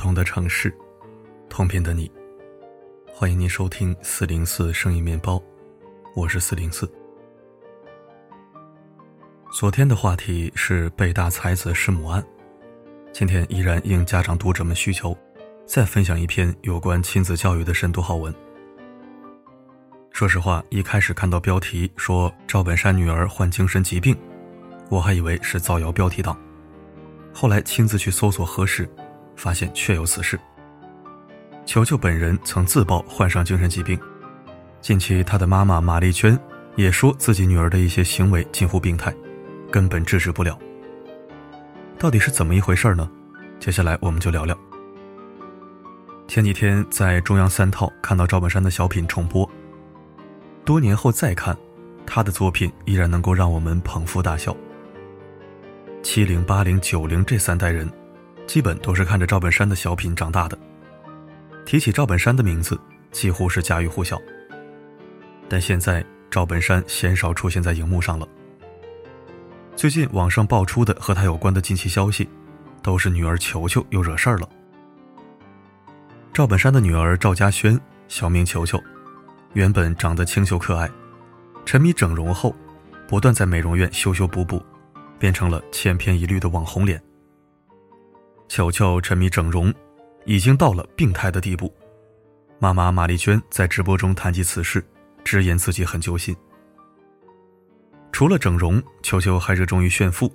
同的城市，同频的你，欢迎您收听四零四声音面包，我是四零四。昨天的话题是北大才子弑母案，今天依然应家长读者们需求，再分享一篇有关亲子教育的深度好文。说实话，一开始看到标题说赵本山女儿患精神疾病，我还以为是造谣标题党。后来亲自去搜索核实，发现确有此事。球球本人曾自曝患上精神疾病，近期他的妈妈马丽娟也说自己女儿的一些行为近乎病态，根本制止不了。到底是怎么一回事呢？接下来我们就聊聊。前几天在中央三套看到赵本山的小品重播。多年后再看，他的作品依然能够让我们捧腹大笑。七零、八零、九零这三代人，基本都是看着赵本山的小品长大的。提起赵本山的名字，几乎是家喻户晓。但现在赵本山鲜少出现在荧幕上了。最近网上爆出的和他有关的近期消息，都是女儿球球又惹事儿了。赵本山的女儿赵嘉轩，小名球球。原本长得清秀可爱，沉迷整容后，不断在美容院修修补补，变成了千篇一律的网红脸。球球沉迷整容，已经到了病态的地步。妈妈马丽娟在直播中谈及此事，直言自己很揪心。除了整容，球球还热衷于炫富，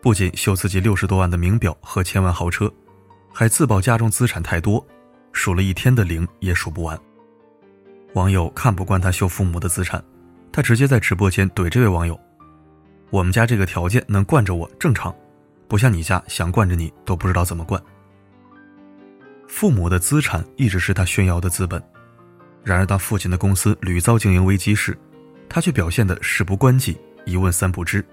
不仅秀自己六十多万的名表和千万豪车，还自曝家中资产太多，数了一天的零也数不完。网友看不惯他秀父母的资产，他直接在直播间怼这位网友：“我们家这个条件能惯着我正常，不像你家想惯着你都不知道怎么惯。”父母的资产一直是他炫耀的资本，然而当父亲的公司屡遭经营危机时，他却表现得事不关己，一问三不知，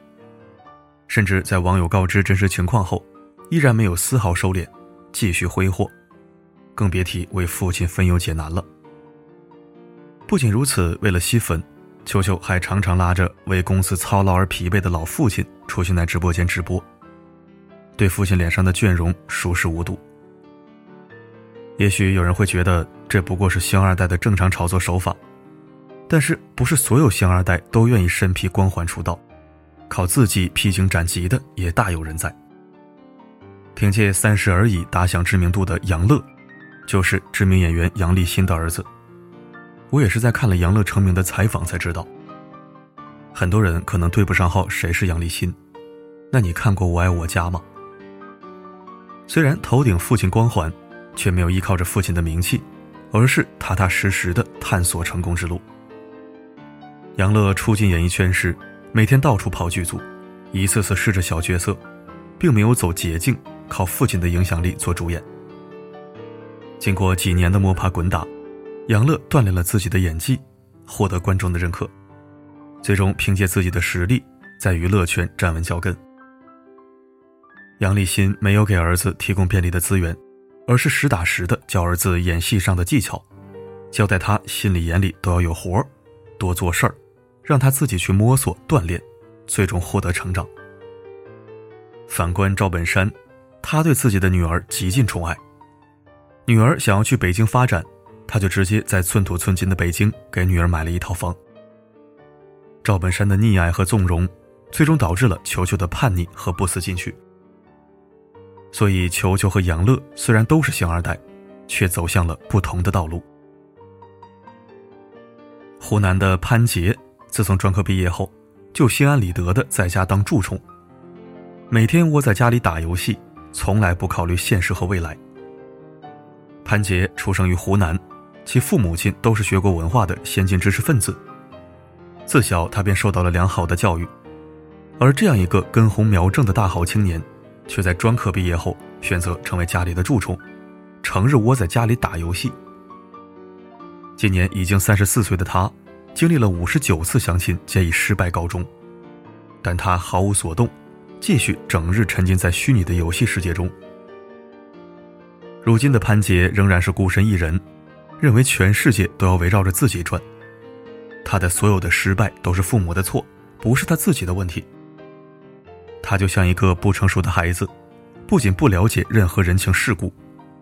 甚至在网友告知真实情况后，依然没有丝毫收敛，继续挥霍，更别提为父亲分忧解难了。不仅如此，为了吸粉，球球还常常拉着为公司操劳而疲惫的老父亲出现在直播间直播，对父亲脸上的倦容熟视无睹。也许有人会觉得这不过是星二代的正常炒作手法，但是不是所有星二代都愿意身披光环出道，靠自己披荆斩棘的也大有人在。凭借《三十而已》打响知名度的杨乐，就是知名演员杨立新的儿子。我也是在看了杨乐成名的采访才知道，很多人可能对不上号谁是杨立新，那你看过《我爱我家》吗？虽然头顶父亲光环，却没有依靠着父亲的名气，而是踏踏实实的探索成功之路。杨乐初进演艺圈时，每天到处跑剧组，一次次试着小角色，并没有走捷径，靠父亲的影响力做主演。经过几年的摸爬滚打。杨乐锻炼了自己的演技，获得观众的认可，最终凭借自己的实力在娱乐圈站稳脚跟。杨立新没有给儿子提供便利的资源，而是实打实的教儿子演戏上的技巧，交代他心里眼里都要有活儿，多做事儿，让他自己去摸索锻炼，最终获得成长。反观赵本山，他对自己的女儿极尽宠爱，女儿想要去北京发展。他就直接在寸土寸金的北京给女儿买了一套房。赵本山的溺爱和纵容，最终导致了球球的叛逆和不思进取。所以，球球和杨乐虽然都是星二代，却走向了不同的道路。湖南的潘杰，自从专科毕业后，就心安理得的在家当蛀虫，每天窝在家里打游戏，从来不考虑现实和未来。潘杰出生于湖南。其父母亲都是学过文化的先进知识分子，自小他便受到了良好的教育，而这样一个根红苗正的大好青年，却在专科毕业后选择成为家里的蛀虫，成日窝在家里打游戏。今年已经三十四岁的他，经历了五十九次相亲皆以失败告终，但他毫无所动，继续整日沉浸在虚拟的游戏世界中。如今的潘杰仍然是孤身一人。认为全世界都要围绕着自己转，他的所有的失败都是父母的错，不是他自己的问题。他就像一个不成熟的孩子，不仅不了解任何人情世故，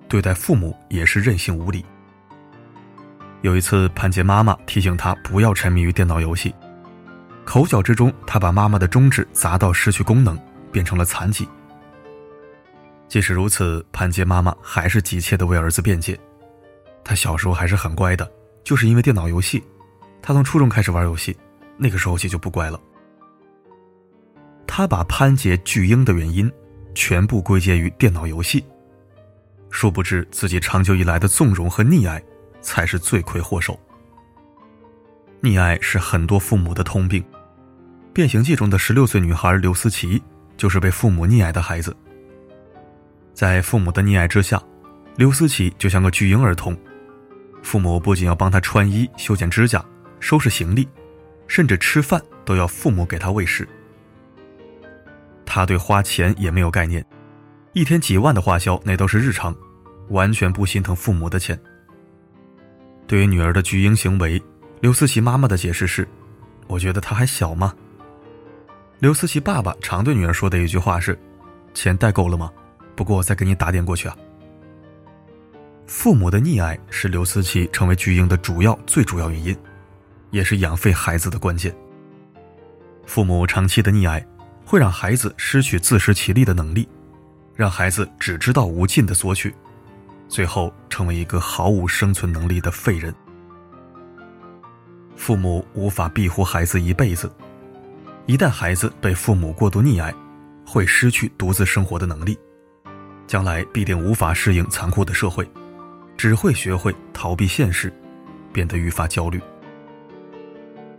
对待父母也是任性无理。有一次，潘杰妈妈提醒他不要沉迷于电脑游戏，口角之中，他把妈妈的中指砸到失去功能，变成了残疾。即使如此，潘杰妈妈还是急切地为儿子辩解：“他小时候还是很乖的，就是因为电脑游戏，他从初中开始玩游戏，那个时候起就不乖了。”他把潘杰巨婴的原因全部归结于电脑游戏，殊不知自己长久以来的纵容和溺爱。才是罪魁祸首。溺爱是很多父母的通病，《变形记》中的十六岁女孩刘思琪就是被父母溺爱的孩子。在父母的溺爱之下，刘思琪就像个巨婴儿童，父母不仅要帮她穿衣、修剪指甲、收拾行李，甚至吃饭都要父母给她喂食。他对花钱也没有概念，一天几万的花销那都是日常，完全不心疼父母的钱。对于女儿的巨婴行为，刘思琪妈妈的解释是：“我觉得她还小吗？”刘思琪爸爸常对女儿说的一句话是：“钱带够了吗？不过我再给你打点过去啊。”父母的溺爱是刘思琪成为巨婴的主要、最主要原因，也是养废孩子的关键。父母长期的溺爱会让孩子失去自食其力的能力，让孩子只知道无尽的索取。最后成为一个毫无生存能力的废人。父母无法庇护孩子一辈子，一旦孩子被父母过度溺爱，会失去独自生活的能力，将来必定无法适应残酷的社会，只会学会逃避现实，变得愈发焦虑。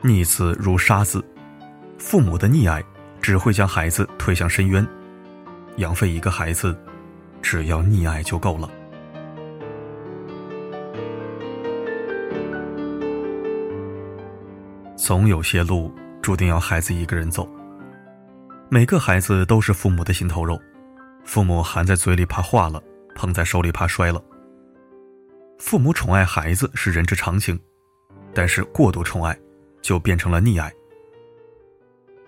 溺子如杀子，父母的溺爱只会将孩子推向深渊。养废一个孩子，只要溺爱就够了。总有些路注定要孩子一个人走。每个孩子都是父母的心头肉，父母含在嘴里怕化了，捧在手里怕摔了。父母宠爱孩子是人之常情，但是过度宠爱就变成了溺爱。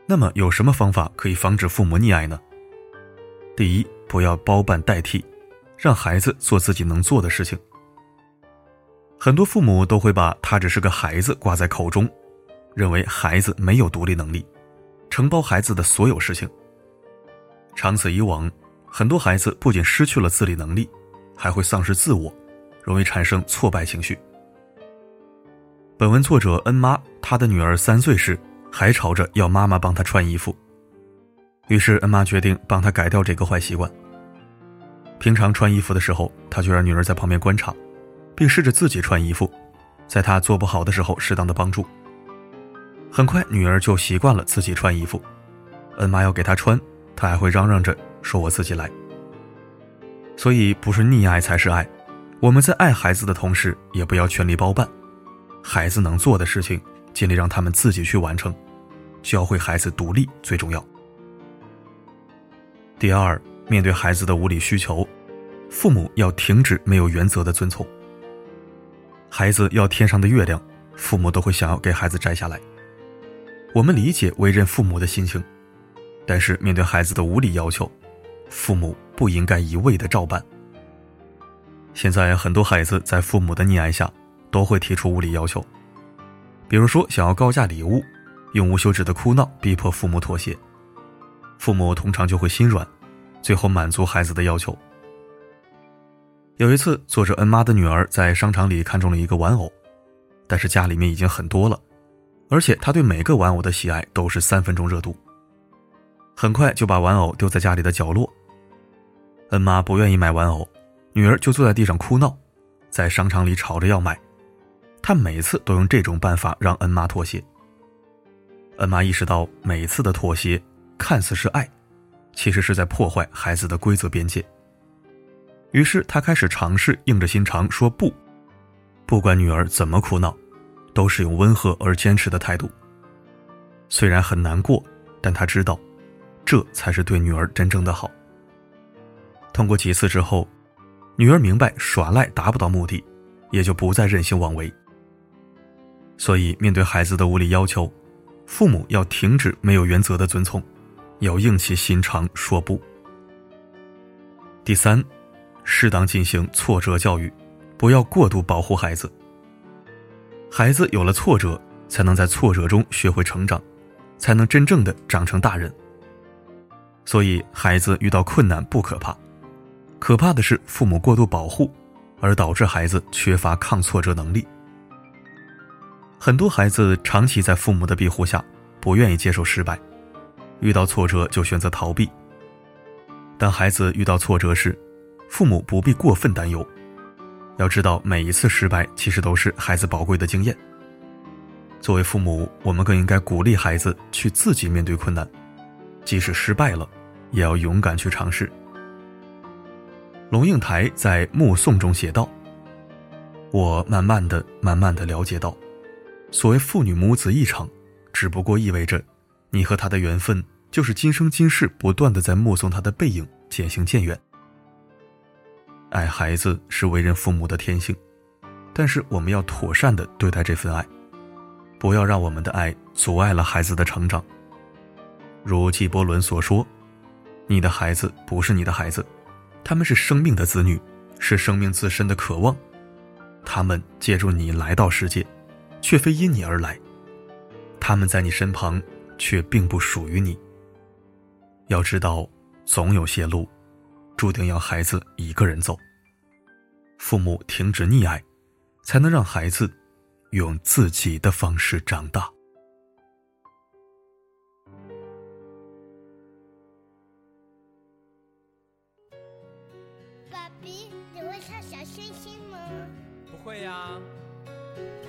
那么有什么方法可以防止父母溺爱呢？第一，不要包办代替，让孩子做自己能做的事情。很多父母都会把他只是个孩子挂在口中。认为孩子没有独立能力，承包孩子的所有事情。长此以往，很多孩子不仅失去了自理能力，还会丧失自我，容易产生挫败情绪。本文作者恩妈，她的女儿三岁时还吵着要妈妈帮她穿衣服，于是恩妈决定帮她改掉这个坏习惯。平常穿衣服的时候，她就让女儿在旁边观察，并试着自己穿衣服，在她做不好的时候适当的帮助。很快，女儿就习惯了自己穿衣服。恩妈要给她穿，她还会嚷嚷着说：“我自己来。”所以，不是溺爱才是爱。我们在爱孩子的同时，也不要全力包办。孩子能做的事情，尽力让他们自己去完成。教会孩子独立最重要。第二，面对孩子的无理需求，父母要停止没有原则的遵从。孩子要天上的月亮，父母都会想要给孩子摘下来。我们理解为人父母的心情，但是面对孩子的无理要求，父母不应该一味的照办。现在很多孩子在父母的溺爱下，都会提出无理要求，比如说想要高价礼物，用无休止的哭闹逼迫父母妥协，父母通常就会心软，最后满足孩子的要求。有一次，作者恩妈的女儿在商场里看中了一个玩偶，但是家里面已经很多了。而且她对每个玩偶的喜爱都是三分钟热度，很快就把玩偶丢在家里的角落。恩妈不愿意买玩偶，女儿就坐在地上哭闹，在商场里吵着要买。他每次都用这种办法让恩妈妥协。恩妈意识到每次的妥协看似是爱，其实是在破坏孩子的规则边界。于是她开始尝试硬着心肠说不，不管女儿怎么哭闹。都是用温和而坚持的态度。虽然很难过，但她知道，这才是对女儿真正的好。通过几次之后，女儿明白耍赖达不到目的，也就不再任性妄为。所以，面对孩子的无理要求，父母要停止没有原则的遵从，要硬起心肠说不。第三，适当进行挫折教育，不要过度保护孩子。孩子有了挫折，才能在挫折中学会成长，才能真正的长成大人。所以，孩子遇到困难不可怕，可怕的是父母过度保护，而导致孩子缺乏抗挫折能力。很多孩子长期在父母的庇护下，不愿意接受失败，遇到挫折就选择逃避。当孩子遇到挫折时，父母不必过分担忧，要知道每一次失败其实都是孩子宝贵的经验。作为父母，我们更应该鼓励孩子去自己面对困难，即使失败了。也要勇敢去尝试。龙应台在《目送》中写道：“我慢慢的、慢慢的了解到，所谓父女母子一场，只不过意味着，你和他的缘分就是今生今世不断的在目送他的背影渐行渐远。爱孩子是为人父母的天性，但是我们要妥善的对待这份爱，不要让我们的爱阻碍了孩子的成长。如纪伯伦所说。”你的孩子不是你的孩子，他们是生命的子女，是生命自身的渴望。他们借助你来到世界，却非因你而来。他们在你身旁，却并不属于你。要知道，总有些路，注定要孩子一个人走。父母停止溺爱，才能让孩子用自己的方式长大。爸比，你会呀，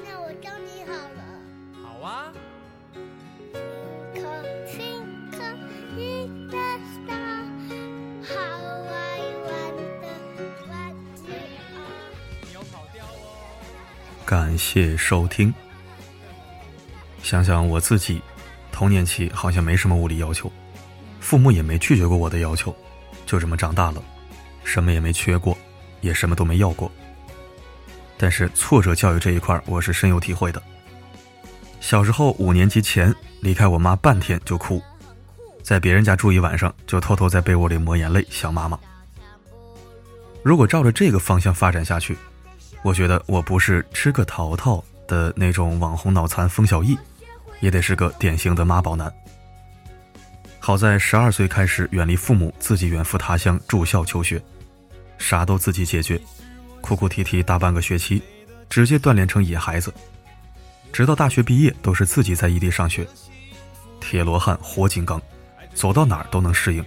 那我教你好了。好啊。感谢收听。想想我自己，童年期好像没什么物理要求，父母也没拒绝过我的要求，就这么长大了，什么也没缺过，也什么都没要过。但是挫折教育这一块，我是深有体会的。小时候五年级前离开我妈半天就哭，在别人家住一晚上就偷偷在被窝里抹眼泪想妈妈。如果照着这个方向发展下去，我觉得我不是吃个桃桃的那种网红脑残冯小艺，也得是个典型的妈宝男。好在十二岁开始远离父母，自己远赴他乡住校求学，啥都自己解决。哭哭啼啼大半个学期，直接锻炼成野孩子，直到大学毕业都是自己在异地上学。铁罗汉活金刚，走到哪儿都能适应，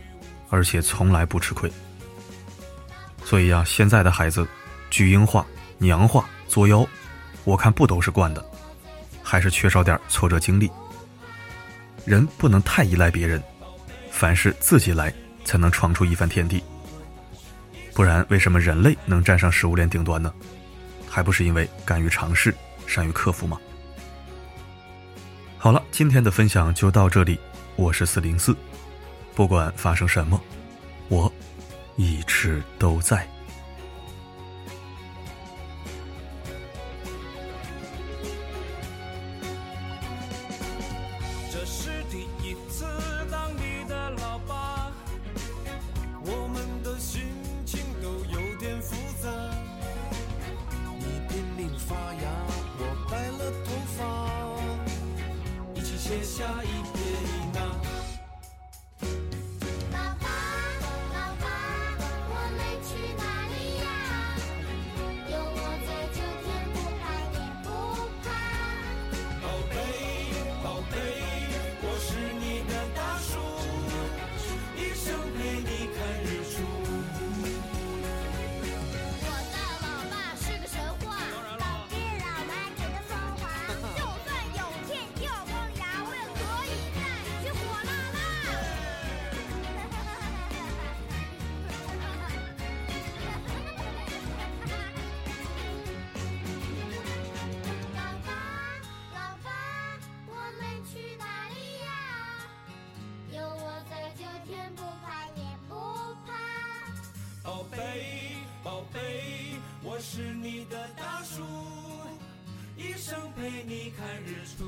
而且从来不吃亏。所以啊，现在的孩子，巨婴化、娘化、作妖，我看不都是惯的，还是缺少点挫折经历。人不能太依赖别人，凡事自己来，才能闯出一番天地。不然，为什么人类能站上食物链顶端呢？还不是因为敢于尝试、善于克服吗？好了，今天的分享就到这里。我是四零四，不管发生什么，我一直都在。是你的大树，一生陪你看日出。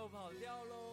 又跑掉喽。